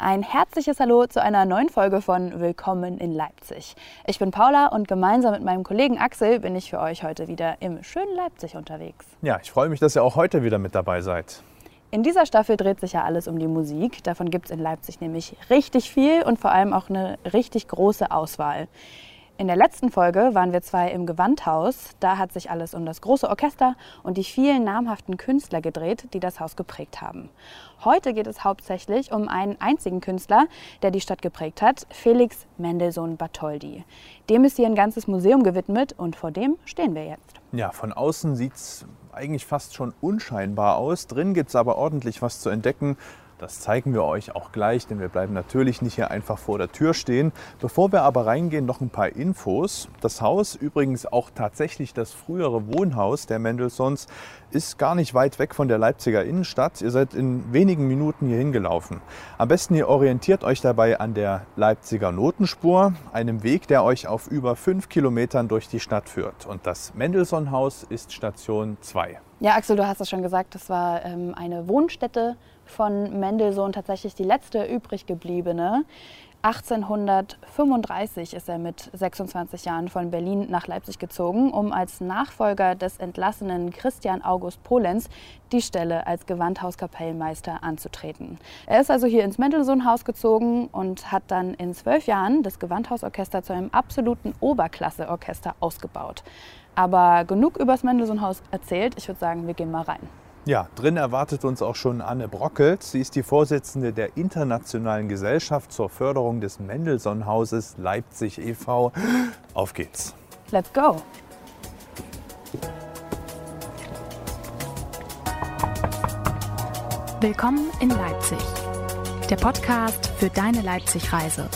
Ein herzliches Hallo zu einer neuen Folge von Willkommen in Leipzig. Ich bin Paula und gemeinsam mit meinem Kollegen Axel bin ich für euch heute wieder im schönen Leipzig unterwegs. Ja, ich freue mich, dass ihr auch heute wieder mit dabei seid. In dieser Staffel dreht sich ja alles um die Musik. Davon gibt es in Leipzig nämlich richtig viel und vor allem auch eine richtig große Auswahl. In der letzten Folge waren wir zwei im Gewandhaus. Da hat sich alles um das große Orchester und die vielen namhaften Künstler gedreht, die das Haus geprägt haben. Heute geht es hauptsächlich um einen einzigen Künstler, der die Stadt geprägt hat, Felix Mendelssohn Bartholdy. Dem ist hier ein ganzes Museum gewidmet und vor dem stehen wir jetzt. Ja, von außen sieht es eigentlich fast schon unscheinbar aus. Drin gibt es aber ordentlich was zu entdecken. Das zeigen wir euch auch gleich, denn wir bleiben natürlich nicht hier einfach vor der Tür stehen. Bevor wir aber reingehen, noch ein paar Infos. Das Haus, übrigens auch tatsächlich das frühere Wohnhaus der Mendelssohns, ist gar nicht weit weg von der Leipziger Innenstadt. Ihr seid in wenigen Minuten hier hingelaufen. Am besten ihr orientiert euch dabei an der Leipziger Notenspur, einem Weg, der euch auf über fünf Kilometern durch die Stadt führt. Und das Mendelssohn-Haus ist Station 2. Ja, Axel, du hast es schon gesagt, das war ähm, eine Wohnstätte von Mendelssohn, tatsächlich die letzte übrig gebliebene. 1835 ist er mit 26 Jahren von Berlin nach Leipzig gezogen, um als Nachfolger des entlassenen Christian August Polenz die Stelle als Gewandhauskapellmeister anzutreten. Er ist also hier ins Mendelssohn-Haus gezogen und hat dann in zwölf Jahren das Gewandhausorchester zu einem absoluten Oberklasse-Orchester ausgebaut. Aber genug übers Mendelssohn-Haus erzählt. Ich würde sagen, wir gehen mal rein. Ja, drin erwartet uns auch schon Anne Brockelt. Sie ist die Vorsitzende der Internationalen Gesellschaft zur Förderung des Mendelssohn-Hauses Leipzig e.V. Auf geht's. Let's go! Willkommen in Leipzig, der Podcast für deine Leipzig-Reise.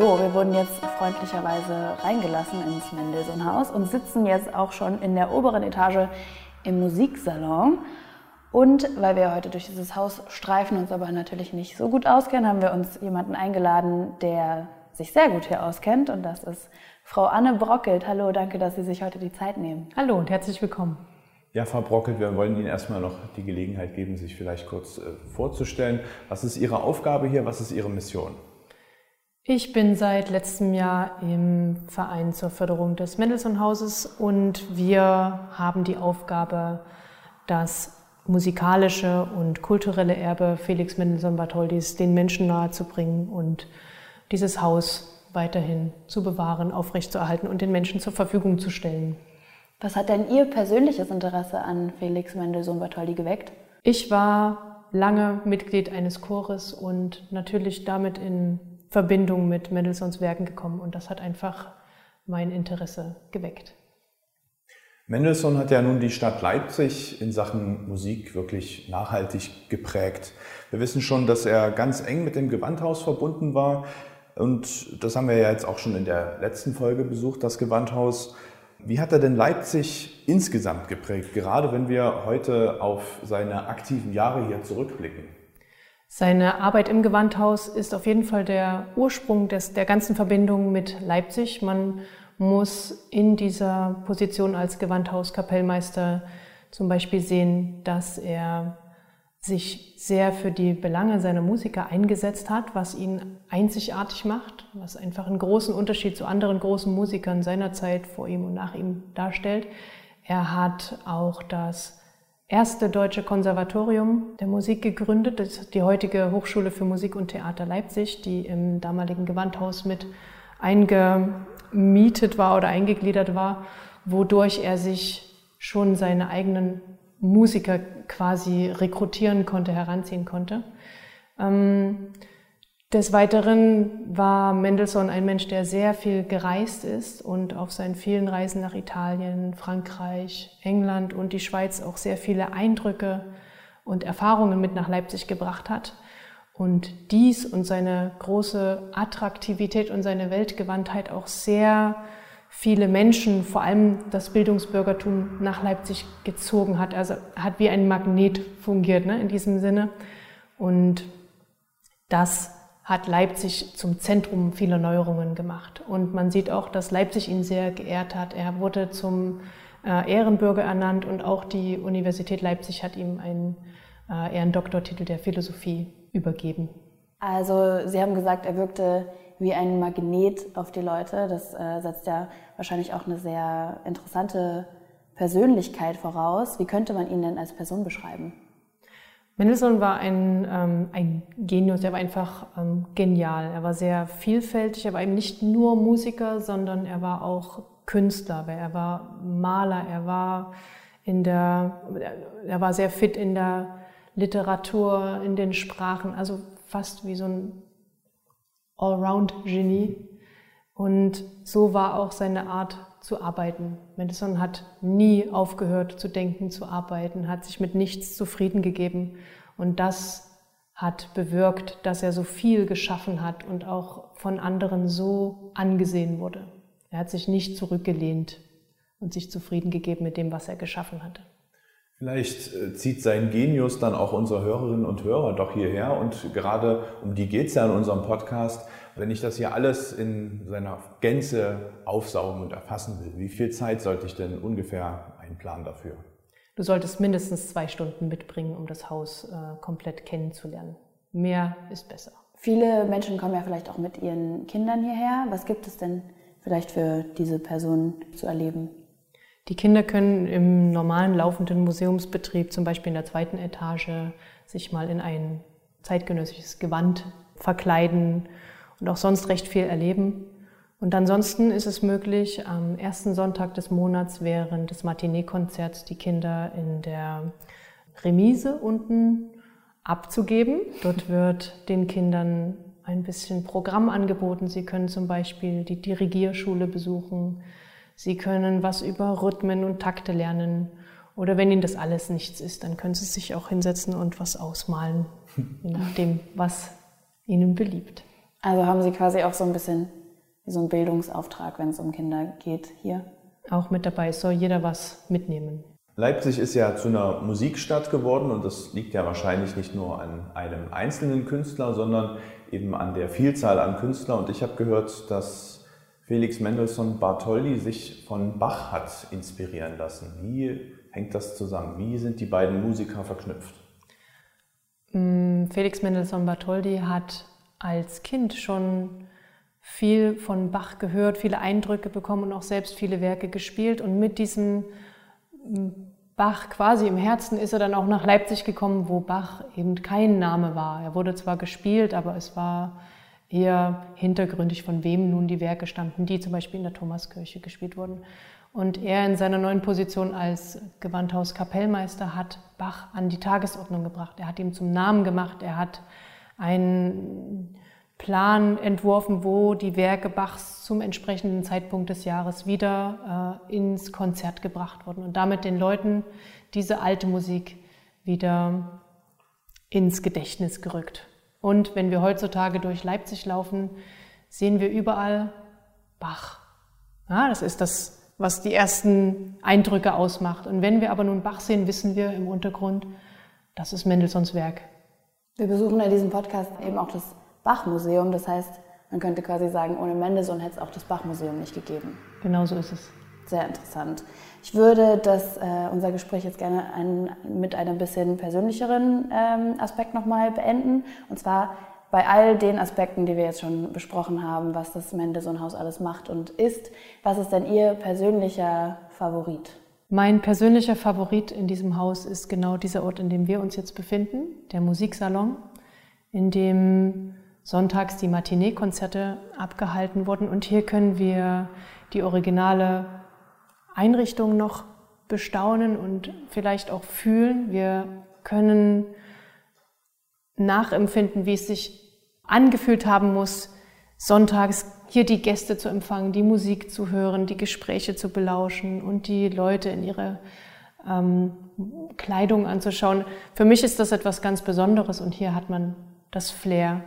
So, wir wurden jetzt freundlicherweise reingelassen ins Mendelssohn-Haus und sitzen jetzt auch schon in der oberen Etage im Musiksalon. Und weil wir heute durch dieses Haus streifen, uns aber natürlich nicht so gut auskennen, haben wir uns jemanden eingeladen, der sich sehr gut hier auskennt. Und das ist Frau Anne Brockelt. Hallo, danke, dass Sie sich heute die Zeit nehmen. Hallo und herzlich willkommen. Ja, Frau Brockelt, wir wollen Ihnen erstmal noch die Gelegenheit geben, sich vielleicht kurz äh, vorzustellen. Was ist Ihre Aufgabe hier? Was ist Ihre Mission? Ich bin seit letztem Jahr im Verein zur Förderung des Mendelssohn-Hauses und wir haben die Aufgabe, das musikalische und kulturelle Erbe Felix Mendelssohn Bartholdys den Menschen nahezubringen und dieses Haus weiterhin zu bewahren, aufrechtzuerhalten und den Menschen zur Verfügung zu stellen. Was hat denn Ihr persönliches Interesse an Felix Mendelssohn Bartholdy geweckt? Ich war lange Mitglied eines Chores und natürlich damit in Verbindung mit Mendelssohns Werken gekommen und das hat einfach mein Interesse geweckt. Mendelssohn hat ja nun die Stadt Leipzig in Sachen Musik wirklich nachhaltig geprägt. Wir wissen schon, dass er ganz eng mit dem Gewandhaus verbunden war. Und das haben wir ja jetzt auch schon in der letzten Folge besucht, das Gewandhaus. Wie hat er denn Leipzig insgesamt geprägt, gerade wenn wir heute auf seine aktiven Jahre hier zurückblicken? Seine Arbeit im Gewandhaus ist auf jeden Fall der Ursprung des, der ganzen Verbindung mit Leipzig. Man muss in dieser Position als Gewandhauskapellmeister zum Beispiel sehen, dass er sich sehr für die Belange seiner Musiker eingesetzt hat, was ihn einzigartig macht, was einfach einen großen Unterschied zu anderen großen Musikern seiner Zeit vor ihm und nach ihm darstellt. Er hat auch das erste deutsche Konservatorium der Musik gegründet, das ist die heutige Hochschule für Musik und Theater Leipzig, die im damaligen Gewandhaus mit eingemietet war oder eingegliedert war, wodurch er sich schon seine eigenen Musiker quasi rekrutieren konnte, heranziehen konnte. Ähm, des Weiteren war Mendelssohn ein Mensch, der sehr viel gereist ist und auf seinen vielen Reisen nach Italien, Frankreich, England und die Schweiz auch sehr viele Eindrücke und Erfahrungen mit nach Leipzig gebracht hat. Und dies und seine große Attraktivität und seine Weltgewandtheit auch sehr viele Menschen, vor allem das Bildungsbürgertum, nach Leipzig gezogen hat. Also hat wie ein Magnet fungiert ne, in diesem Sinne. Und das hat Leipzig zum Zentrum vieler Neuerungen gemacht. Und man sieht auch, dass Leipzig ihn sehr geehrt hat. Er wurde zum äh, Ehrenbürger ernannt und auch die Universität Leipzig hat ihm einen äh, Ehrendoktortitel der Philosophie übergeben. Also Sie haben gesagt, er wirkte wie ein Magnet auf die Leute. Das äh, setzt ja wahrscheinlich auch eine sehr interessante Persönlichkeit voraus. Wie könnte man ihn denn als Person beschreiben? Mendelssohn war ein, ähm, ein Genius, er war einfach ähm, genial. Er war sehr vielfältig, er war eben nicht nur Musiker, sondern er war auch Künstler, er war Maler, er war in der, er war sehr fit in der Literatur, in den Sprachen, also fast wie so ein Allround-Genie. Und so war auch seine Art zu arbeiten. Mendelssohn hat nie aufgehört zu denken, zu arbeiten, hat sich mit nichts zufrieden gegeben. Und das hat bewirkt, dass er so viel geschaffen hat und auch von anderen so angesehen wurde. Er hat sich nicht zurückgelehnt und sich zufrieden gegeben mit dem, was er geschaffen hatte. Vielleicht äh, zieht sein Genius dann auch unsere Hörerinnen und Hörer doch hierher und gerade um die geht es ja in unserem Podcast. Wenn ich das hier alles in seiner Gänze aufsaugen und erfassen will, wie viel Zeit sollte ich denn ungefähr einplanen dafür? Du solltest mindestens zwei Stunden mitbringen, um das Haus äh, komplett kennenzulernen. Mehr ist besser. Viele Menschen kommen ja vielleicht auch mit ihren Kindern hierher. Was gibt es denn vielleicht für diese Personen zu erleben? Die Kinder können im normalen laufenden Museumsbetrieb, zum Beispiel in der zweiten Etage, sich mal in ein zeitgenössisches Gewand verkleiden und auch sonst recht viel erleben. Und ansonsten ist es möglich, am ersten Sonntag des Monats während des Matinee-Konzerts die Kinder in der Remise unten abzugeben. Dort wird den Kindern ein bisschen Programm angeboten. Sie können zum Beispiel die Dirigierschule besuchen. Sie können was über Rhythmen und Takte lernen. Oder wenn Ihnen das alles nichts ist, dann können Sie sich auch hinsetzen und was ausmalen, je nachdem, was Ihnen beliebt. Also haben Sie quasi auch so ein bisschen wie so einen Bildungsauftrag, wenn es um Kinder geht, hier? Auch mit dabei, soll jeder was mitnehmen. Leipzig ist ja zu einer Musikstadt geworden und das liegt ja wahrscheinlich nicht nur an einem einzelnen Künstler, sondern eben an der Vielzahl an Künstlern. Und ich habe gehört, dass Felix Mendelssohn Bartholdy sich von Bach hat inspirieren lassen. Wie hängt das zusammen? Wie sind die beiden Musiker verknüpft? Mm, Felix Mendelssohn Bartholdy hat als Kind schon viel von Bach gehört, viele Eindrücke bekommen und auch selbst viele Werke gespielt. Und mit diesem mm, Bach quasi im Herzen ist er dann auch nach Leipzig gekommen, wo Bach eben kein Name war. Er wurde zwar gespielt, aber es war eher hintergründig, von wem nun die Werke stammten, die zum Beispiel in der Thomaskirche gespielt wurden. Und er in seiner neuen Position als Gewandhauskapellmeister hat Bach an die Tagesordnung gebracht. Er hat ihm zum Namen gemacht. Er hat einen Plan entworfen, wo die Werke Bachs zum entsprechenden Zeitpunkt des Jahres wieder äh, ins Konzert gebracht wurden und damit den Leuten diese alte Musik wieder ins Gedächtnis gerückt. Und wenn wir heutzutage durch Leipzig laufen, sehen wir überall Bach. Ja, das ist das, was die ersten Eindrücke ausmacht. Und wenn wir aber nun Bach sehen, wissen wir im Untergrund, das ist Mendelssohns Werk. Wir besuchen in diesem Podcast eben auch das Bachmuseum. Das heißt, man könnte quasi sagen, ohne Mendelssohn hätte es auch das Bachmuseum nicht gegeben. Genau so ist es. Sehr interessant. Ich würde das, äh, unser Gespräch jetzt gerne ein, mit einem bisschen persönlicheren ähm, Aspekt nochmal beenden. Und zwar bei all den Aspekten, die wir jetzt schon besprochen haben, was das Mendelssohn-Haus alles macht und ist, was ist denn Ihr persönlicher Favorit? Mein persönlicher Favorit in diesem Haus ist genau dieser Ort, in dem wir uns jetzt befinden, der Musiksalon, in dem sonntags die Matinee-Konzerte abgehalten wurden. Und hier können wir die originale Einrichtung noch bestaunen und vielleicht auch fühlen. Wir können nachempfinden, wie es sich angefühlt haben muss, sonntags hier die Gäste zu empfangen, die Musik zu hören, die Gespräche zu belauschen und die Leute in ihre ähm, Kleidung anzuschauen. Für mich ist das etwas ganz Besonderes und hier hat man das Flair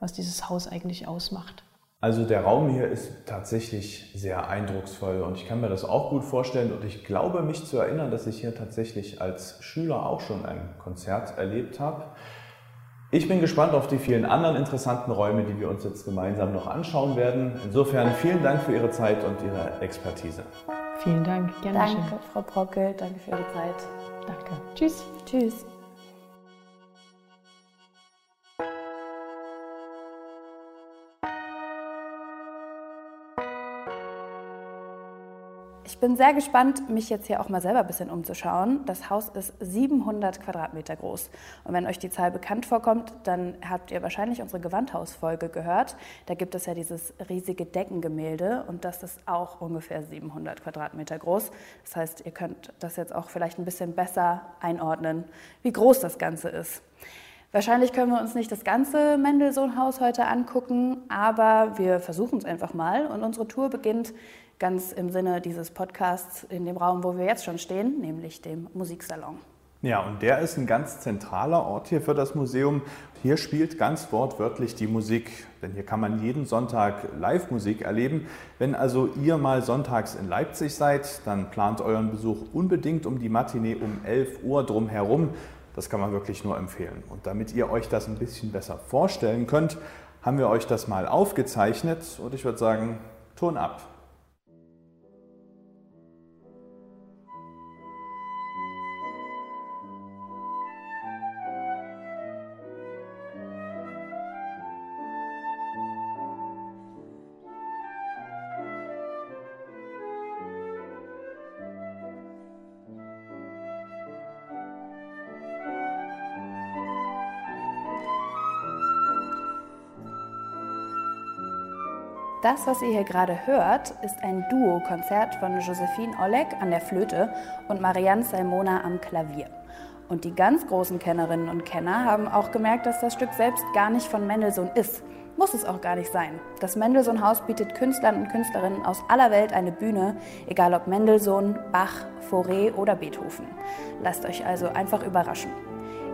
was dieses Haus eigentlich ausmacht. Also der Raum hier ist tatsächlich sehr eindrucksvoll und ich kann mir das auch gut vorstellen und ich glaube mich zu erinnern, dass ich hier tatsächlich als Schüler auch schon ein Konzert erlebt habe. Ich bin gespannt auf die vielen anderen interessanten Räume, die wir uns jetzt gemeinsam noch anschauen werden. Insofern vielen Dank für Ihre Zeit und Ihre Expertise. Vielen Dank. Gerne Danke, schön. Frau Brockel. Danke für Ihre Zeit. Danke. Tschüss. Tschüss. Ich bin sehr gespannt, mich jetzt hier auch mal selber ein bisschen umzuschauen. Das Haus ist 700 Quadratmeter groß. Und wenn euch die Zahl bekannt vorkommt, dann habt ihr wahrscheinlich unsere Gewandhausfolge gehört. Da gibt es ja dieses riesige Deckengemälde und das ist auch ungefähr 700 Quadratmeter groß. Das heißt, ihr könnt das jetzt auch vielleicht ein bisschen besser einordnen, wie groß das Ganze ist. Wahrscheinlich können wir uns nicht das ganze Mendelssohn-Haus heute angucken, aber wir versuchen es einfach mal. Und unsere Tour beginnt ganz im Sinne dieses Podcasts in dem Raum, wo wir jetzt schon stehen, nämlich dem Musiksalon. Ja, und der ist ein ganz zentraler Ort hier für das Museum. Hier spielt ganz wortwörtlich die Musik, denn hier kann man jeden Sonntag Live-Musik erleben. Wenn also ihr mal sonntags in Leipzig seid, dann plant euren Besuch unbedingt um die Matinee um 11 Uhr drum herum. Das kann man wirklich nur empfehlen. Und damit ihr euch das ein bisschen besser vorstellen könnt, haben wir euch das mal aufgezeichnet und ich würde sagen, Ton ab. Das, was ihr hier gerade hört, ist ein Duo-Konzert von Josephine Oleg an der Flöte und Marianne Salmona am Klavier. Und die ganz großen Kennerinnen und Kenner haben auch gemerkt, dass das Stück selbst gar nicht von Mendelssohn ist. Muss es auch gar nicht sein. Das Mendelssohn-Haus bietet Künstlern und Künstlerinnen aus aller Welt eine Bühne, egal ob Mendelssohn, Bach, Fauré oder Beethoven. Lasst euch also einfach überraschen.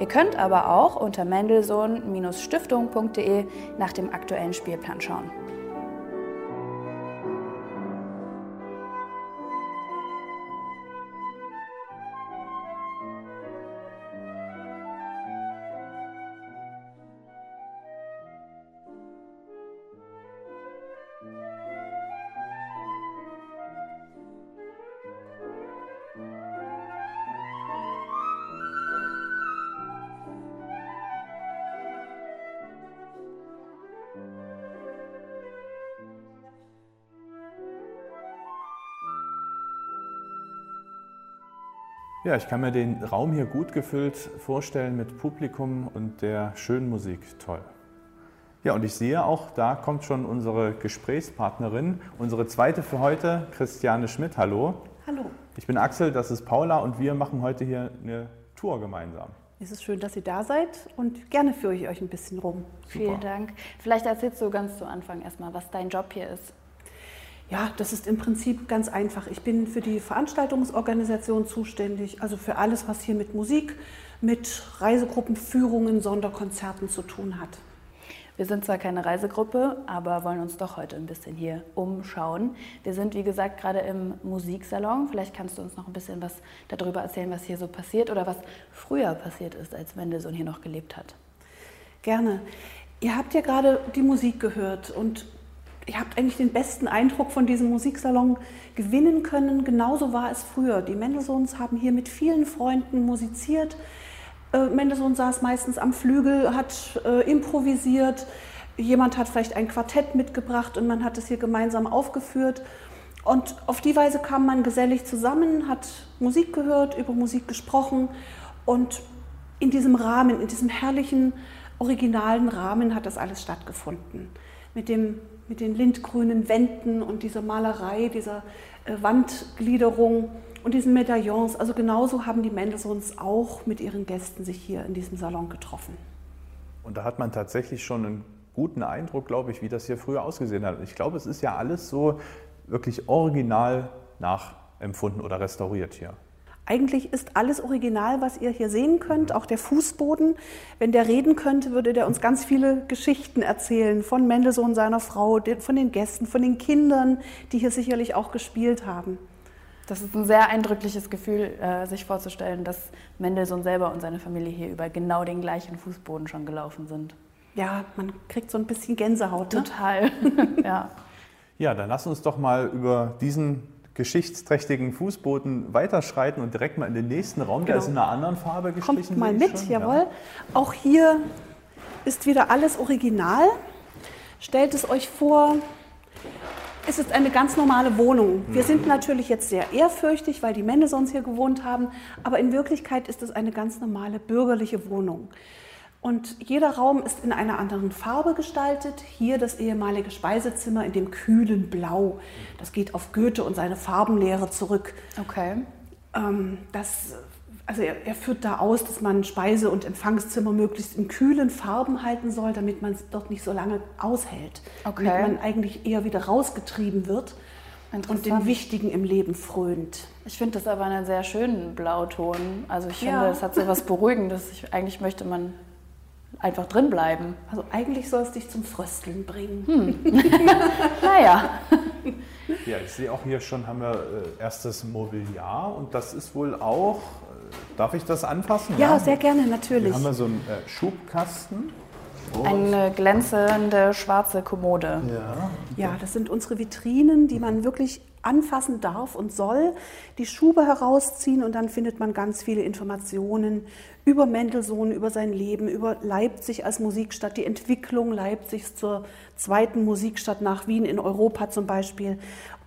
Ihr könnt aber auch unter mendelssohn-stiftung.de nach dem aktuellen Spielplan schauen. Ja, ich kann mir den Raum hier gut gefüllt vorstellen mit Publikum und der schönen Musik. Toll. Ja, und ich sehe auch, da kommt schon unsere Gesprächspartnerin, unsere zweite für heute, Christiane Schmidt. Hallo. Hallo. Ich bin Axel, das ist Paula und wir machen heute hier eine Tour gemeinsam. Es ist schön, dass ihr da seid und gerne führe ich euch ein bisschen rum. Super. Vielen Dank. Vielleicht erzählst du ganz zu Anfang erstmal, was dein Job hier ist. Ja, das ist im Prinzip ganz einfach. Ich bin für die Veranstaltungsorganisation zuständig, also für alles, was hier mit Musik, mit Reisegruppenführungen, Sonderkonzerten zu tun hat. Wir sind zwar keine Reisegruppe, aber wollen uns doch heute ein bisschen hier umschauen. Wir sind, wie gesagt, gerade im Musiksalon. Vielleicht kannst du uns noch ein bisschen was darüber erzählen, was hier so passiert oder was früher passiert ist, als Mendelssohn hier noch gelebt hat. Gerne. Ihr habt ja gerade die Musik gehört und ihr habt eigentlich den besten Eindruck von diesem Musiksalon gewinnen können. Genauso war es früher. Die Mendelssohns haben hier mit vielen Freunden musiziert. Äh, Mendelssohn saß meistens am Flügel, hat äh, improvisiert. Jemand hat vielleicht ein Quartett mitgebracht und man hat es hier gemeinsam aufgeführt. Und auf die Weise kam man gesellig zusammen, hat Musik gehört, über Musik gesprochen und in diesem Rahmen, in diesem herrlichen, originalen Rahmen hat das alles stattgefunden. Mit dem mit den lindgrünen Wänden und dieser Malerei, dieser äh, Wandgliederung und diesen Medaillons. Also genauso haben die Mendelssohns auch mit ihren Gästen sich hier in diesem Salon getroffen. Und da hat man tatsächlich schon einen guten Eindruck, glaube ich, wie das hier früher ausgesehen hat. Ich glaube, es ist ja alles so wirklich original nachempfunden oder restauriert hier. Eigentlich ist alles original, was ihr hier sehen könnt, auch der Fußboden. Wenn der reden könnte, würde der uns ganz viele Geschichten erzählen von Mendelssohn, seiner Frau, von den Gästen, von den Kindern, die hier sicherlich auch gespielt haben. Das ist ein sehr eindrückliches Gefühl, äh, sich vorzustellen, dass Mendelssohn selber und seine Familie hier über genau den gleichen Fußboden schon gelaufen sind. Ja, man kriegt so ein bisschen Gänsehaut. Ne? Total, ja. Ja, dann lass uns doch mal über diesen geschichtsträchtigen Fußboden weiterschreiten und direkt mal in den nächsten Raum. Genau. Der ist in einer anderen Farbe gestrichen. Kommt mal mit, schon. jawohl. Ja. Auch hier ist wieder alles original. Stellt es euch vor, es ist eine ganz normale Wohnung. Wir sind natürlich jetzt sehr ehrfürchtig, weil die Mendelssohns hier gewohnt haben, aber in Wirklichkeit ist es eine ganz normale bürgerliche Wohnung. Und jeder Raum ist in einer anderen Farbe gestaltet. Hier das ehemalige Speisezimmer in dem kühlen Blau. Das geht auf Goethe und seine Farbenlehre zurück. Okay. Ähm, das, also er, er, führt da aus, dass man Speise- und Empfangszimmer möglichst in kühlen Farben halten soll, damit man es dort nicht so lange aushält. Okay. Damit man eigentlich eher wieder rausgetrieben wird und den Wichtigen im Leben frönt. Ich finde das aber einen sehr schönen Blauton. Also ich finde, es hat so was Beruhigendes. Ich, eigentlich möchte man einfach drin bleiben. Also eigentlich soll es dich zum Frösteln bringen. Hm. naja. Ja, ich sehe auch hier schon, haben wir äh, erstes Mobiliar und das ist wohl auch, äh, darf ich das anfassen? Ja, ja? sehr gerne, natürlich. Hier haben wir so einen äh, Schubkasten. Eine glänzende schwarze Kommode. Ja. ja, das sind unsere Vitrinen, die man wirklich anfassen darf und soll, die Schube herausziehen und dann findet man ganz viele Informationen über Mendelssohn, über sein Leben, über Leipzig als Musikstadt, die Entwicklung Leipzigs zur zweiten Musikstadt nach Wien in Europa zum Beispiel.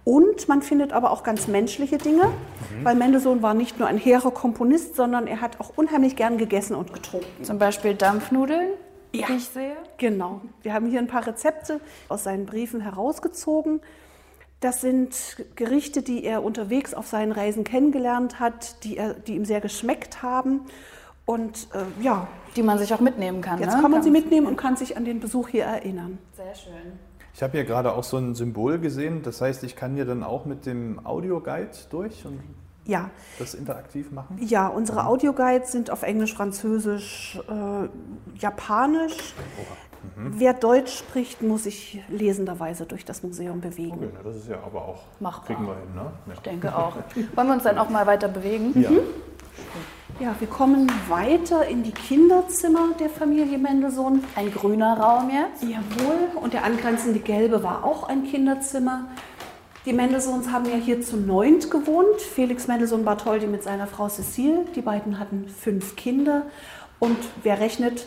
Und man findet aber auch ganz menschliche Dinge, mhm. weil Mendelssohn war nicht nur ein hehrer Komponist, sondern er hat auch unheimlich gern gegessen und getrunken. Zum Beispiel Dampfnudeln, ja, die ich sehe. Genau. Wir haben hier ein paar Rezepte aus seinen Briefen herausgezogen. Das sind Gerichte, die er unterwegs auf seinen Reisen kennengelernt hat, die, er, die ihm sehr geschmeckt haben. Und äh, ja. Die man sich auch mitnehmen kann. Jetzt ne? kann man sie mitnehmen und kann sich an den Besuch hier erinnern. Sehr schön. Ich habe hier gerade auch so ein Symbol gesehen. Das heißt, ich kann hier dann auch mit dem Audioguide durch und ja. das interaktiv machen? Ja, unsere mhm. Audioguides sind auf Englisch, Französisch, äh, Japanisch. Mhm. Wer Deutsch spricht, muss sich lesenderweise durch das Museum bewegen. Okay, das ist ja aber auch. Machbar. Kriegen wir hin, ne? Ja. Ich denke auch. Wollen wir uns dann auch mal weiter bewegen? Ja. Mhm. Ja, wir kommen weiter in die Kinderzimmer der Familie Mendelssohn. Ein grüner Raum jetzt? Jawohl, und der angrenzende gelbe war auch ein Kinderzimmer. Die Mendelssohns haben ja hier zu neunt gewohnt. Felix Mendelssohn Bartholdy mit seiner Frau Cecile. Die beiden hatten fünf Kinder. Und wer rechnet,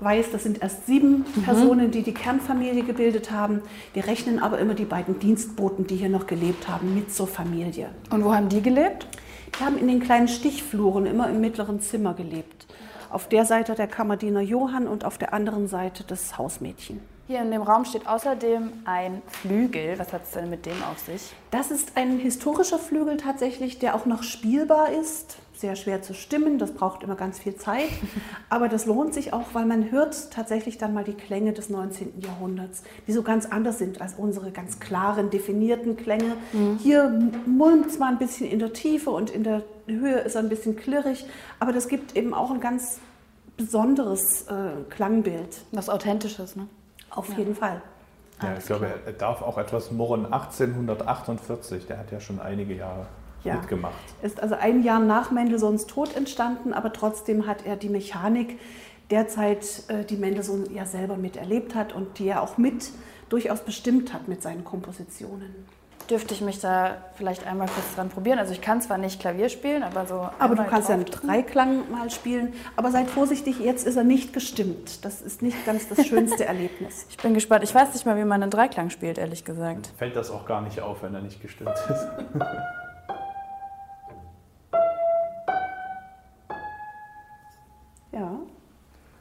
weiß, das sind erst sieben mhm. Personen, die die Kernfamilie gebildet haben. Wir rechnen aber immer die beiden Dienstboten, die hier noch gelebt haben, mit zur Familie. Und wo haben die gelebt? Die haben in den kleinen Stichfluren immer im mittleren Zimmer gelebt. Auf der Seite der Kammerdiener Johann und auf der anderen Seite das Hausmädchen. Hier in dem Raum steht außerdem ein Flügel. Was hat es denn mit dem auf sich? Das ist ein historischer Flügel tatsächlich, der auch noch spielbar ist sehr schwer zu stimmen, das braucht immer ganz viel Zeit, aber das lohnt sich auch, weil man hört tatsächlich dann mal die Klänge des 19. Jahrhunderts, die so ganz anders sind als unsere ganz klaren, definierten Klänge. Mhm. Hier mulmt es mal ein bisschen in der Tiefe und in der Höhe ist er ein bisschen klirrig, aber das gibt eben auch ein ganz besonderes äh, Klangbild. Was Authentisches, ne? Auf ja. jeden Fall. Ja, ich glaube, er darf auch etwas murren. 1848, der hat ja schon einige Jahre ja. mitgemacht. Ist also ein Jahr nach Mendelssohns Tod entstanden, aber trotzdem hat er die Mechanik derzeit, äh, die Mendelssohn ja selber miterlebt hat und die er auch mit durchaus bestimmt hat mit seinen Kompositionen dürfte ich mich da vielleicht einmal kurz dran probieren. Also ich kann zwar nicht Klavier spielen, aber so. Aber du kannst ja einen Dreiklang mal spielen. Aber seid vorsichtig, jetzt ist er nicht gestimmt. Das ist nicht ganz das schönste Erlebnis. Ich bin gespannt. Ich weiß nicht mal, wie man einen Dreiklang spielt, ehrlich gesagt. Fällt das auch gar nicht auf, wenn er nicht gestimmt ist. Ja,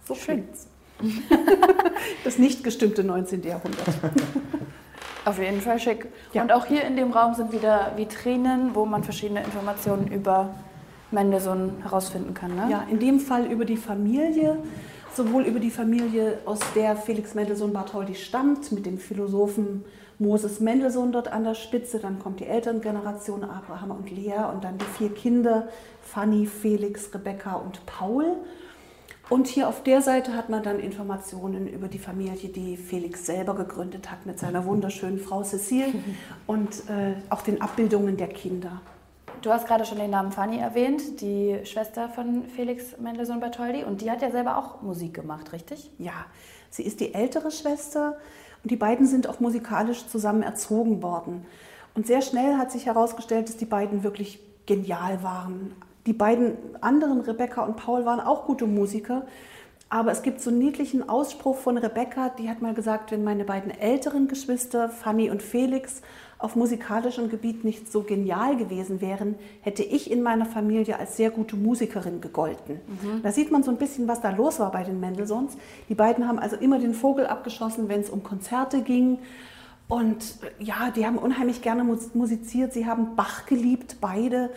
so klingt's. das nicht gestimmte 19. Jahrhundert. Auf jeden Fall schick. Ja. Und auch hier in dem Raum sind wieder Vitrinen, wo man verschiedene Informationen über Mendelssohn herausfinden kann. Ne? Ja, in dem Fall über die Familie, sowohl über die Familie, aus der Felix Mendelssohn Bartholdy stammt, mit dem Philosophen Moses Mendelssohn dort an der Spitze, dann kommt die Elterngeneration, Abraham und Lea und dann die vier Kinder, Fanny, Felix, Rebecca und Paul. Und hier auf der Seite hat man dann Informationen über die Familie, die Felix selber gegründet hat mit seiner wunderschönen Frau Cecile und äh, auch den Abbildungen der Kinder. Du hast gerade schon den Namen Fanny erwähnt, die Schwester von Felix Mendelssohn Bartholdy. Und die hat ja selber auch Musik gemacht, richtig? Ja, sie ist die ältere Schwester und die beiden sind auch musikalisch zusammen erzogen worden. Und sehr schnell hat sich herausgestellt, dass die beiden wirklich genial waren. Die beiden anderen, Rebecca und Paul, waren auch gute Musiker. Aber es gibt so einen niedlichen Ausspruch von Rebecca, die hat mal gesagt, wenn meine beiden älteren Geschwister, Fanny und Felix, auf musikalischem Gebiet nicht so genial gewesen wären, hätte ich in meiner Familie als sehr gute Musikerin gegolten. Mhm. Da sieht man so ein bisschen, was da los war bei den Mendelssohns. Die beiden haben also immer den Vogel abgeschossen, wenn es um Konzerte ging. Und ja, die haben unheimlich gerne musiziert. Sie haben Bach geliebt, beide.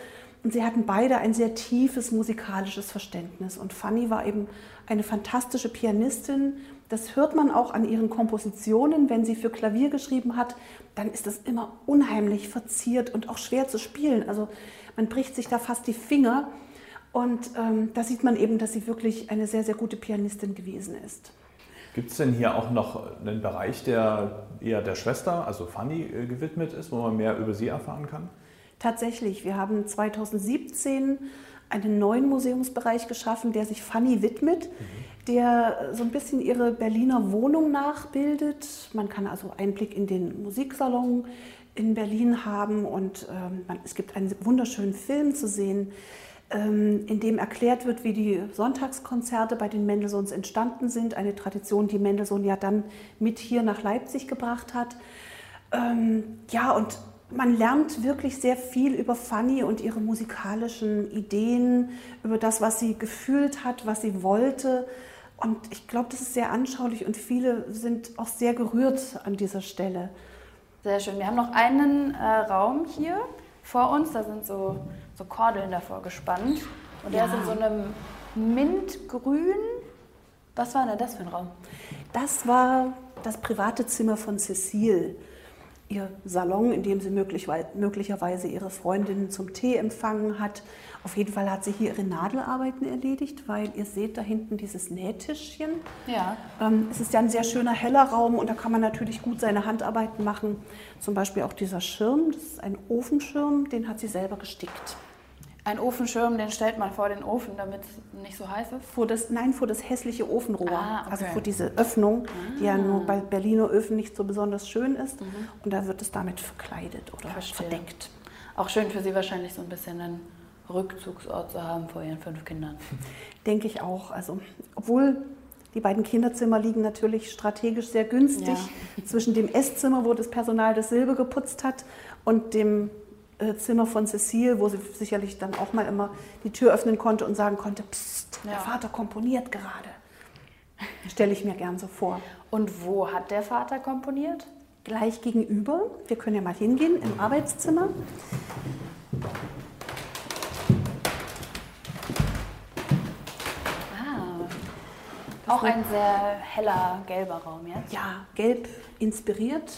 Und sie hatten beide ein sehr tiefes musikalisches Verständnis. Und Fanny war eben eine fantastische Pianistin. Das hört man auch an ihren Kompositionen. Wenn sie für Klavier geschrieben hat, dann ist das immer unheimlich verziert und auch schwer zu spielen. Also man bricht sich da fast die Finger. Und ähm, da sieht man eben, dass sie wirklich eine sehr, sehr gute Pianistin gewesen ist. Gibt es denn hier auch noch einen Bereich, der eher der Schwester, also Fanny, äh, gewidmet ist, wo man mehr über sie erfahren kann? Tatsächlich, wir haben 2017 einen neuen Museumsbereich geschaffen, der sich Fanny widmet, mhm. der so ein bisschen ihre Berliner Wohnung nachbildet. Man kann also Einblick in den Musiksalon in Berlin haben und ähm, man, es gibt einen wunderschönen Film zu sehen, ähm, in dem erklärt wird, wie die Sonntagskonzerte bei den Mendelssohns entstanden sind. Eine Tradition, die Mendelssohn ja dann mit hier nach Leipzig gebracht hat. Ähm, ja, und man lernt wirklich sehr viel über Fanny und ihre musikalischen Ideen, über das, was sie gefühlt hat, was sie wollte. Und ich glaube, das ist sehr anschaulich und viele sind auch sehr gerührt an dieser Stelle. Sehr schön. Wir haben noch einen äh, Raum hier vor uns. Da sind so, so Kordeln davor gespannt. Und der ja. ist in so einem Mintgrün. Was war denn das für ein Raum? Das war das private Zimmer von Cecile ihr Salon, in dem sie möglicherweise ihre Freundinnen zum Tee empfangen hat. Auf jeden Fall hat sie hier ihre Nadelarbeiten erledigt, weil ihr seht da hinten dieses Nähtischchen. Ja. Ähm, es ist ja ein sehr schöner heller Raum und da kann man natürlich gut seine Handarbeiten machen. Zum Beispiel auch dieser Schirm, das ist ein Ofenschirm, den hat sie selber gestickt. Ein Ofenschirm, den stellt man vor den Ofen, damit es nicht so heiß ist? Vor das, nein, vor das hässliche Ofenrohr. Ah, okay. Also vor diese Öffnung, ah. die ja nur bei Berliner Öfen nicht so besonders schön ist. Mhm. Und da wird es damit verkleidet oder Verstehe. verdeckt. Auch schön für Sie wahrscheinlich so ein bisschen einen Rückzugsort zu haben vor Ihren fünf Kindern. Denke ich auch. Also, obwohl die beiden Kinderzimmer liegen natürlich strategisch sehr günstig ja. zwischen dem Esszimmer, wo das Personal das Silber geputzt hat, und dem Zimmer von Cecile, wo sie sicherlich dann auch mal immer die Tür öffnen konnte und sagen konnte, Psst, ja. der Vater komponiert gerade. Stelle ich mir gern so vor. Und wo hat der Vater komponiert? Gleich gegenüber. Wir können ja mal hingehen im Arbeitszimmer. Ah, auch ein sehr heller gelber Raum jetzt. Ja, gelb inspiriert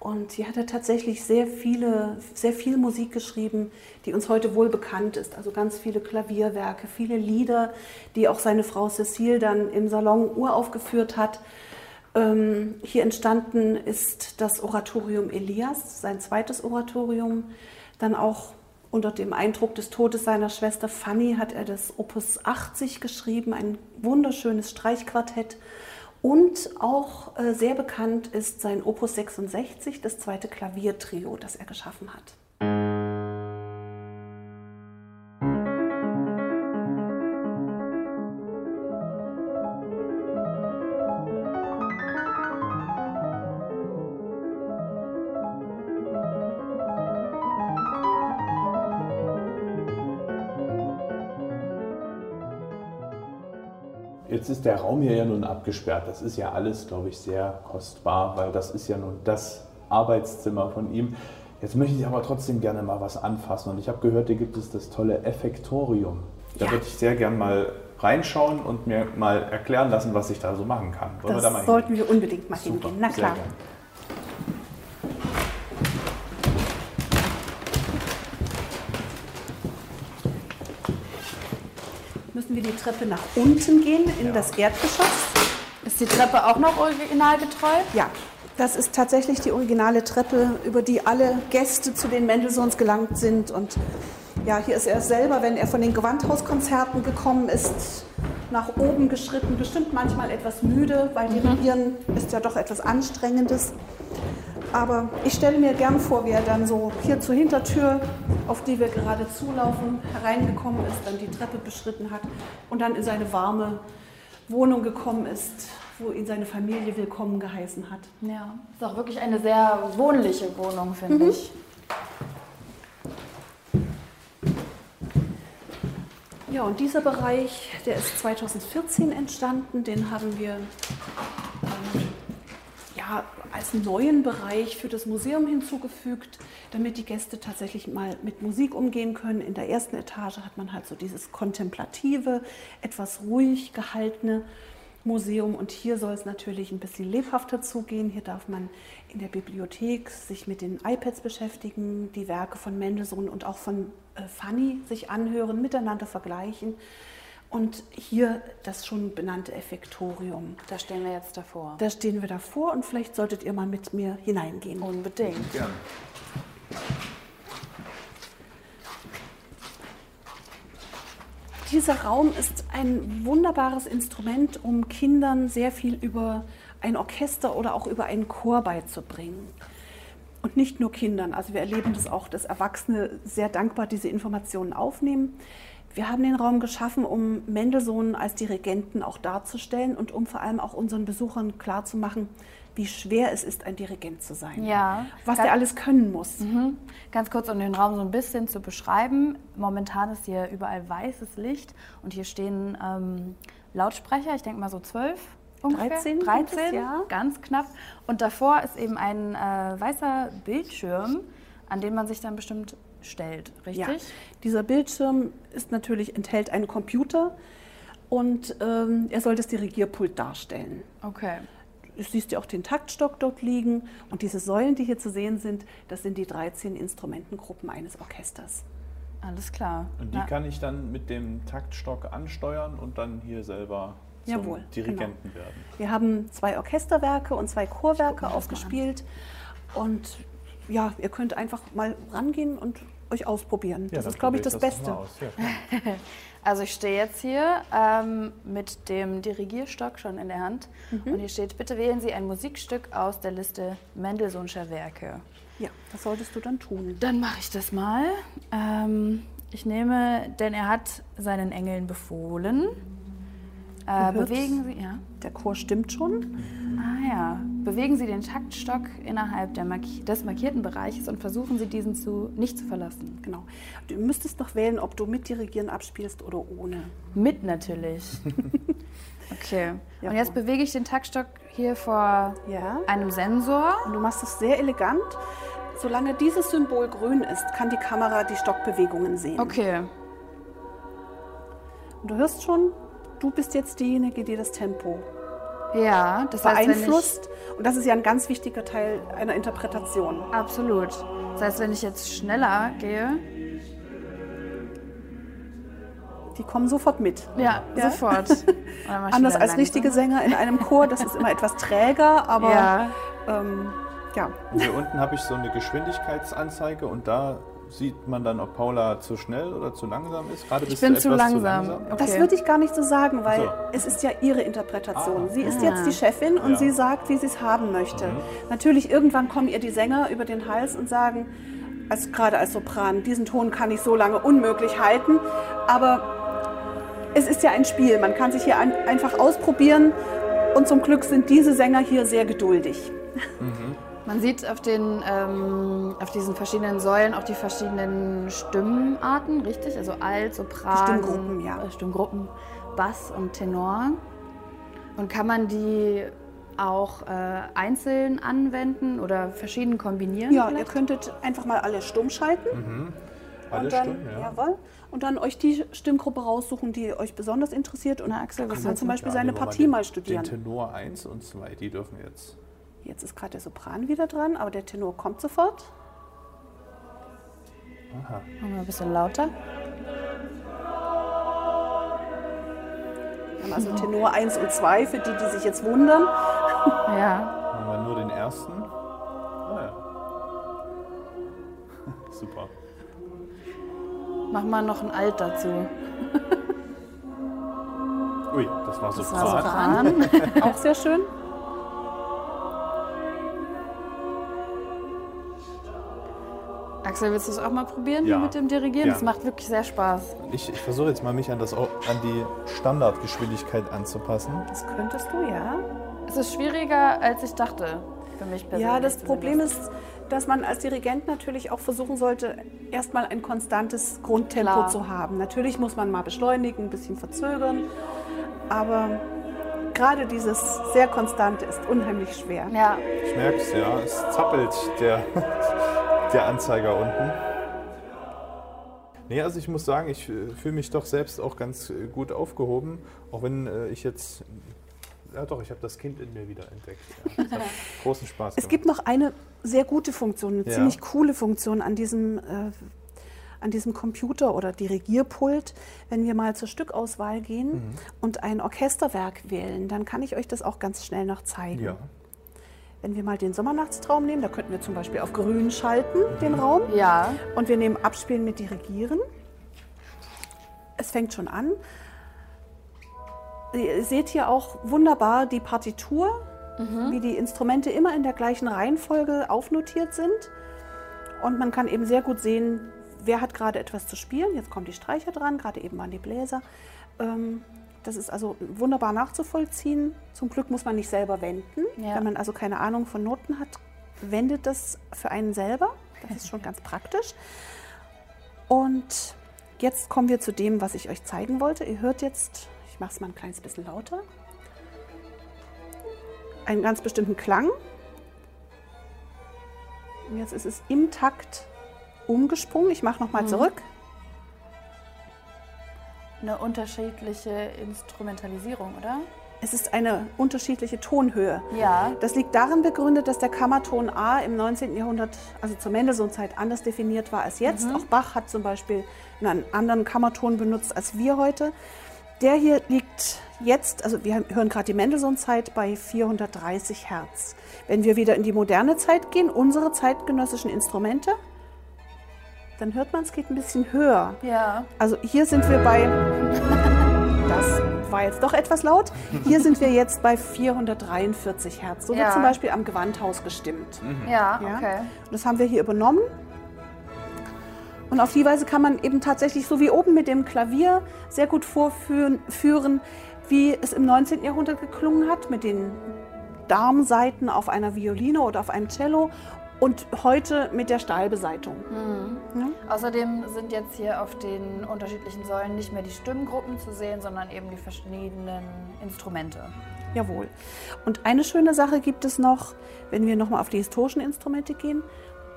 und sie hatte tatsächlich sehr viele, sehr viel Musik geschrieben, die uns heute wohl bekannt ist. Also ganz viele Klavierwerke, viele Lieder, die auch seine Frau Cecile dann im Salon uraufgeführt hat. Ähm, hier entstanden ist das Oratorium Elias, sein zweites Oratorium. Dann auch unter dem Eindruck des Todes seiner Schwester Fanny hat er das Opus 80 geschrieben, ein wunderschönes Streichquartett. Und auch äh, sehr bekannt ist sein Opus 66, das zweite Klaviertrio, das er geschaffen hat. Ist der Raum hier ja nun abgesperrt. Das ist ja alles, glaube ich, sehr kostbar, weil das ist ja nun das Arbeitszimmer von ihm. Jetzt möchte ich aber trotzdem gerne mal was anfassen. Und ich habe gehört, hier gibt es das tolle Effektorium. Da ja. würde ich sehr gerne mal reinschauen und mir mal erklären lassen, was ich da so machen kann. Wollen das wir da mal sollten hingehen? wir unbedingt mal Super, hingehen. Na klar. Müssen wir die Treppe nach unten gehen in das Erdgeschoss. Ist die Treppe auch noch originalgetreu? Ja, das ist tatsächlich die originale Treppe, über die alle Gäste zu den Mendelssohns gelangt sind. Und ja, hier ist er selber, wenn er von den Gewandhauskonzerten gekommen ist, nach oben geschritten, bestimmt manchmal etwas müde, weil Dirigieren ist ja doch etwas Anstrengendes. Aber ich stelle mir gern vor, wie er dann so hier zur Hintertür, auf die wir gerade zulaufen, hereingekommen ist, dann die Treppe beschritten hat und dann in seine warme Wohnung gekommen ist, wo ihn seine Familie willkommen geheißen hat. Ja, ist auch wirklich eine sehr wohnliche Wohnung, finde ich. Ja, und dieser Bereich, der ist 2014 entstanden, den haben wir als neuen Bereich für das Museum hinzugefügt, damit die Gäste tatsächlich mal mit Musik umgehen können. In der ersten Etage hat man halt so dieses kontemplative, etwas ruhig gehaltene Museum und hier soll es natürlich ein bisschen lebhafter zugehen. Hier darf man in der Bibliothek sich mit den iPads beschäftigen, die Werke von Mendelssohn und auch von äh, Fanny sich anhören, miteinander vergleichen. Und hier das schon benannte Effektorium. Da stehen wir jetzt davor. Da stehen wir davor und vielleicht solltet ihr mal mit mir hineingehen. Unbedingt. Gern. Dieser Raum ist ein wunderbares Instrument, um Kindern sehr viel über ein Orchester oder auch über einen Chor beizubringen. Und nicht nur Kindern. Also wir erleben das auch, dass Erwachsene sehr dankbar diese Informationen aufnehmen. Wir haben den Raum geschaffen, um Mendelssohn als Dirigenten auch darzustellen und um vor allem auch unseren Besuchern klarzumachen, wie schwer es ist, ein Dirigent zu sein. Ja. Was Ganz- der alles können muss. Mhm. Ganz kurz, um den Raum so ein bisschen zu beschreiben. Momentan ist hier überall weißes Licht und hier stehen ähm, Lautsprecher, ich denke mal so zwölf. Ungefähr. 13 sind 13, es, ja. ganz knapp. Und davor ist eben ein äh, weißer Bildschirm, an den man sich dann bestimmt stellt, richtig? Ja, dieser Bildschirm ist natürlich, enthält einen Computer und ähm, er soll das Dirigierpult darstellen. Okay. Du siehst ja auch den Taktstock dort liegen und diese Säulen, die hier zu sehen sind, das sind die 13 Instrumentengruppen eines Orchesters. Alles klar. Und die Na, kann ich dann mit dem Taktstock ansteuern und dann hier selber zum Jawohl, Dirigenten werden. Wir haben zwei Orchesterwerke und zwei Chorwerke aufgespielt und ja, ihr könnt einfach mal rangehen und euch ausprobieren. das dann ist, glaube ich, das mal Beste. Ja. Also ich stehe jetzt hier ähm, mit dem Dirigierstock schon in der Hand Mhm. und hier steht, bitte wählen Sie ein Musikstück aus der Liste Mendelssohnscher Werke. Ja, das solltest du dann tun. Dann mache ich das mal. Ähm, ich nehme, denn er hat seinen Engeln befohlen. Äh, bewegen Sie, ja. Der Chor stimmt schon. Ah ja. Bewegen Sie den Taktstock innerhalb der marki des markierten Bereiches und versuchen Sie diesen zu, nicht zu verlassen. Genau. Du müsstest noch wählen, ob du mit Dirigieren abspielst oder ohne. Mit natürlich. Okay. Ja, und jetzt bewege ich den Taktstock hier vor Ja. einem Sensor. Und du machst es sehr elegant. Solange dieses Symbol grün ist, kann die Kamera die Stockbewegungen sehen. Okay. Und du hörst schon, du bist jetzt diejenige, die das Tempo Ja, das heißt, wenn beeinflusst. Und das ist ja ein ganz wichtiger Teil einer Interpretation. ich, absolut. Das heißt, wenn ich jetzt schneller gehe, Die kommen sofort mit. ja, Ja? sofort. Ich Anders als richtige. Sänger in einem Chor, das ist immer etwas träger, aber Ja. ähm, ja. Und hier unten habe ich so eine Geschwindigkeitsanzeige und da sieht man dann, ob Paula zu schnell oder zu langsam ist. Gerade bist bin du zu etwas langsam. Zu langsam. Okay. Das würde ich gar nicht so sagen, weil So. es ist ja ihre Interpretation. Ah. Sie ist Ah. jetzt die Chefin und Ja. sie sagt, wie sie es haben möchte. Natürlich, irgendwann kommen ihr die Sänger über den Hals und sagen, als, gerade als Sopran, diesen Ton kann ich so lange unmöglich halten. Aber es ist ja ein Spiel. Man kann sich hier ein, einfach ausprobieren. Und zum Glück sind diese Sänger hier sehr geduldig. Man sieht auf, den, ähm, auf diesen verschiedenen Säulen auch die verschiedenen Stimmarten, richtig? Also Alt, Sopran, Die Stimmgruppen, ja. äh, Stimmgruppen, Bass und Tenor. Und kann man die auch äh, einzeln anwenden oder verschieden kombinieren? Ja, ihr vielleicht? könntet einfach mal alle stumm schalten. Alle und dann, Stimmen, ja. Jawohl. Und dann euch die Stimmgruppe raussuchen, die euch besonders interessiert. Und Na, Axel, was kann zum? Beispiel seine Partie den, mal studieren. Den Tenor 1 und 2, die dürfen jetzt. Jetzt ist gerade der Sopran wieder dran, aber der Tenor kommt sofort. Aha. Machen wir ein bisschen lauter. Wir haben also Tenor 1 und 2, für die, die sich jetzt wundern. Ja. Haben wir nur den ersten? Ah ja. Super. Mach mal noch ein Alt dazu. Ui, das war Das war Sopran. Sopran. Auch sehr schön. Axel, willst du es auch mal probieren Ja. mit dem Dirigieren? Das Gerne. macht wirklich sehr Spaß. Ich, ich versuche jetzt mal, mich an, das, an die Standardgeschwindigkeit anzupassen. Das könntest du, ja. Es ist schwieriger, als ich dachte, für mich persönlich. Ja, das zumindest. Problem ist, dass man als Dirigent natürlich auch versuchen sollte, erstmal ein konstantes Grundtempo Klar. zu haben. Natürlich muss man mal beschleunigen, ein bisschen verzögern, aber gerade dieses sehr konstante ist unheimlich schwer. Ja, Ich merke es, ja. Es zappelt der, der Anzeiger unten. Nee, also ich muss sagen, ich äh, fühle mich doch selbst auch ganz äh, gut aufgehoben. Auch wenn äh, ich jetzt. Ja, doch, ich habe das Kind in mir wieder entdeckt. Ja. Das hat großen Spaß Es gemacht. gibt noch eine sehr gute Funktion, eine Ja. ziemlich coole Funktion an diesem, äh, an diesem Computer oder Dirigierpult. Wenn wir mal zur Stückauswahl gehen Mhm. und ein Orchesterwerk wählen, dann kann ich euch das auch ganz schnell noch zeigen. ja. Wenn wir mal den Sommernachtstraum nehmen, da könnten wir zum Beispiel auf grün schalten, den Raum. ja. Und wir nehmen Abspielen mit Dirigieren. Es fängt schon an. Ihr seht hier auch wunderbar die Partitur, wie die Instrumente immer in der gleichen Reihenfolge aufnotiert sind. Und man kann eben sehr gut sehen, wer hat gerade etwas zu spielen. Jetzt kommen die Streicher dran, gerade eben waren die Bläser. Ähm, Das ist also wunderbar nachzuvollziehen. Zum Glück muss man nicht selber wenden. Ja. Wenn man also keine Ahnung von Noten hat, wendet das für einen selber. Das ist schon ganz praktisch. Und jetzt kommen wir zu dem, was ich euch zeigen wollte. Ihr hört jetzt, ich mache es mal ein kleines bisschen lauter, einen ganz bestimmten Klang. Und jetzt ist es im Takt umgesprungen. Ich mache nochmal zurück. Eine unterschiedliche Instrumentalisierung, oder? Es ist eine unterschiedliche Tonhöhe. Ja. Das liegt darin begründet, dass der Kammerton A im 19. Jahrhundert, also zur Mendelssohn-Zeit, anders definiert war als jetzt. Auch Bach hat zum Beispiel einen anderen Kammerton benutzt als wir heute. Der hier liegt jetzt, also wir hören gerade die Mendelssohn-Zeit bei 430 Hertz. Wenn wir wieder in die moderne Zeit gehen, unsere zeitgenössischen Instrumente, dann hört man, es geht ein bisschen höher. Ja. Also hier sind wir bei, das war jetzt doch etwas laut, hier sind wir jetzt bei 443 Hertz. So Ja. wird zum Beispiel am Gewandhaus gestimmt. Ja, Ja. okay. Und das haben wir hier übernommen. Und auf die Weise kann man eben tatsächlich, so wie oben mit dem Klavier, sehr gut vorführen, führen, wie es im 19. Jahrhundert geklungen hat, mit den Darmsaiten auf einer Violine oder auf einem Cello und heute mit der Stahlbeseitung. Außerdem sind jetzt hier auf den unterschiedlichen Säulen nicht mehr die Stimmgruppen zu sehen, sondern eben die verschiedenen Instrumente. Jawohl. Und eine schöne Sache gibt es noch, wenn wir nochmal auf die historischen Instrumente gehen.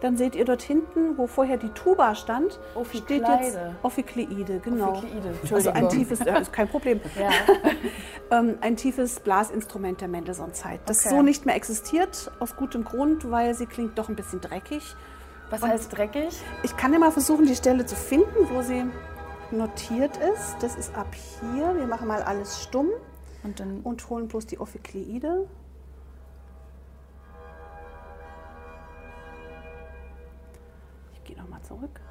Dann seht ihr dort hinten, wo vorher die Tuba stand, steht jetzt Ophikleide. Ophikleide, genau. Ophikleide, Also ein tiefes, ja, ist kein Problem. Ja. Ähm, ein tiefes Blasinstrument der Mendelssohn-Zeit, das Okay. so nicht mehr existiert, aus gutem Grund, weil sie klingt doch ein bisschen dreckig. Was Und- heißt dreckig? Ich kann ja mal versuchen, die Stelle zu finden, wo sie notiert ist. Das ist ab hier. Wir machen mal alles stumm Und dann und holen bloß die Ophikleide. Ich gehe nochmal zurück.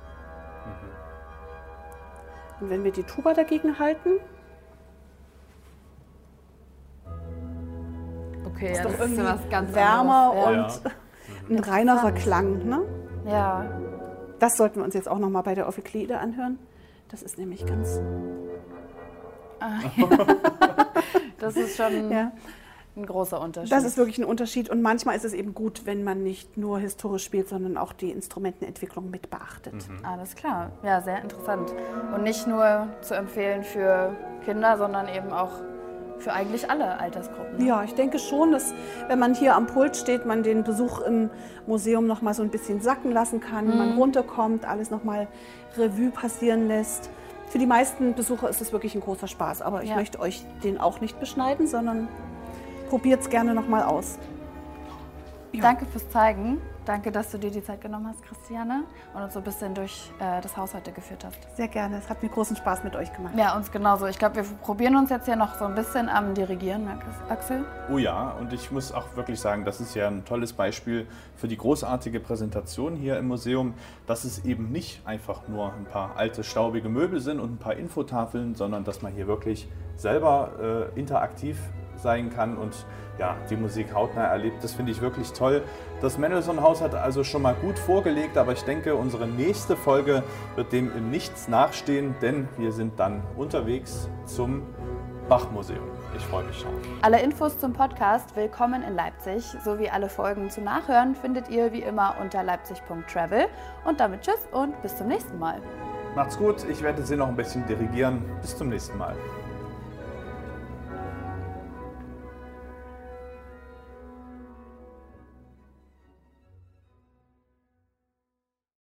Und wenn wir die Tuba dagegen halten, okay, ist ja, doch das irgendwie ist was ganz wärmer und ein reinerer Klang. Ne? Ja. Das sollten wir uns jetzt auch nochmal bei der Ophikleide anhören. Das ist nämlich ganz. Das ist schon Ja. ein großer Unterschied. Das ist wirklich ein Unterschied und manchmal ist es eben gut, wenn man nicht nur historisch spielt, sondern auch die Instrumentenentwicklung mit beachtet. Alles klar. Ja, sehr interessant. Und nicht nur zu empfehlen für Kinder, sondern eben auch für eigentlich alle Altersgruppen. ne? Ja, ich denke schon, dass wenn man hier am Pult steht, man den Besuch im Museum noch mal so ein bisschen sacken lassen kann, man runterkommt, alles noch mal Revue passieren lässt. Für die meisten Besucher ist es wirklich ein großer Spaß, aber ich Ja. möchte euch den auch nicht beschneiden, sondern probiert es gerne noch mal aus. Ja. Danke fürs Zeigen. Danke, dass du dir die Zeit genommen hast, Christiane, und uns so ein bisschen durch äh, das Haus heute geführt hast. Sehr gerne. Es hat mir großen Spaß mit euch gemacht. Ja, uns genauso. Ich glaube, wir probieren uns jetzt hier noch so ein bisschen am Dirigieren, ne, Axel. Oh ja, und ich muss auch wirklich sagen, das ist ja ein tolles Beispiel für die großartige Präsentation hier im Museum, dass es eben nicht einfach nur ein paar alte, staubige Möbel sind und ein paar Infotafeln, sondern dass man hier wirklich selber äh, interaktiv sein kann und ja, die Musik hautnah erlebt. Das finde ich wirklich toll. Das Mendelssohn-Haus hat also schon mal gut vorgelegt, aber ich denke, unsere nächste Folge wird dem in nichts nachstehen, denn wir sind dann unterwegs zum Bach-Museum. Ich freue mich schon. Alle Infos zum Podcast Willkommen in Leipzig sowie alle Folgen zu Nachhören findet ihr wie immer unter leipzig.travel. Und damit tschüss und bis zum nächsten Mal. Macht's gut, ich werde Sie noch ein bisschen dirigieren. Bis zum nächsten Mal.